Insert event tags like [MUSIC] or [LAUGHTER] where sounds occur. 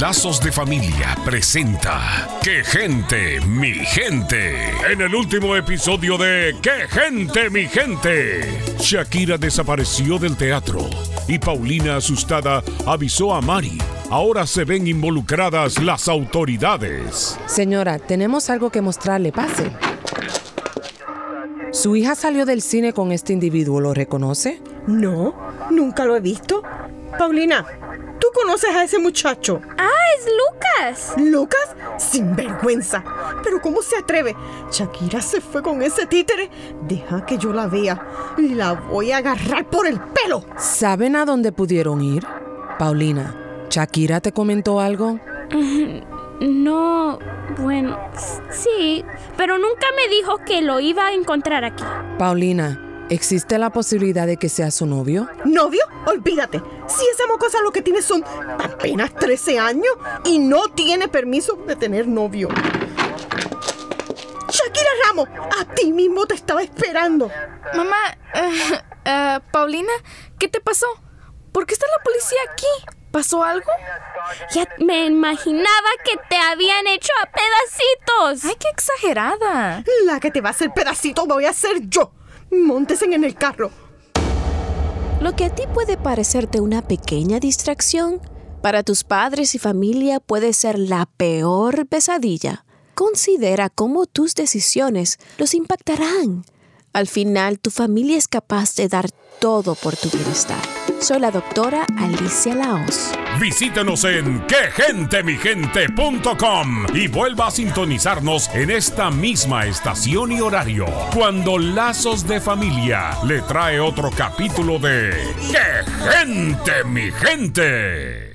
Lazos de Familia presenta ¡Qué gente, mi gente! En el último episodio de ¡Qué gente, mi gente! Shakira desapareció del teatro y Paulina asustada avisó a Mari. Ahora se ven involucradas las autoridades. Señora, tenemos algo que mostrarle. Pase. Su hija salió del cine con este individuo, ¿lo reconoce? No, nunca lo he visto. Paulina, ¿tú conoces a ese muchacho? ¡Ah, es Lucas! ¿Lucas? Sin vergüenza. Pero ¿cómo se atreve? Shakira se fue con ese títere. Deja que yo la vea. La voy a agarrar por el pelo. ¿Saben a dónde pudieron ir? Paulina, ¿Shakira te comentó algo? [LAUGHS] No, bueno, sí, pero nunca me dijo que lo iba a encontrar aquí. Paulina, ¿existe la posibilidad de que sea su novio? ¿Novio? Olvídate. Si esa mocosa lo que tiene son apenas 13 años y no tiene permiso de tener novio. Shakira Ramos, a ti mismo te estaba esperando. Mamá, eh, eh, Paulina, ¿qué te pasó? ¿Por qué está la policía aquí? ¿Pasó algo? Ya me imaginaba que te habían hecho a pedacitos. ¡Ay, qué exagerada! La que te va a hacer pedacito voy a ser yo. Móntesen en el carro. Lo que a ti puede parecerte una pequeña distracción, para tus padres y familia puede ser la peor pesadilla. Considera cómo tus decisiones los impactarán. Al final, tu familia es capaz de dar todo por tu bienestar. Soy la doctora Alicia Laos. Visítenos en quegentemigente.com y vuelva a sintonizarnos en esta misma estación y horario cuando Lazos de Familia le trae otro capítulo de ¡Qué gente, mi gente!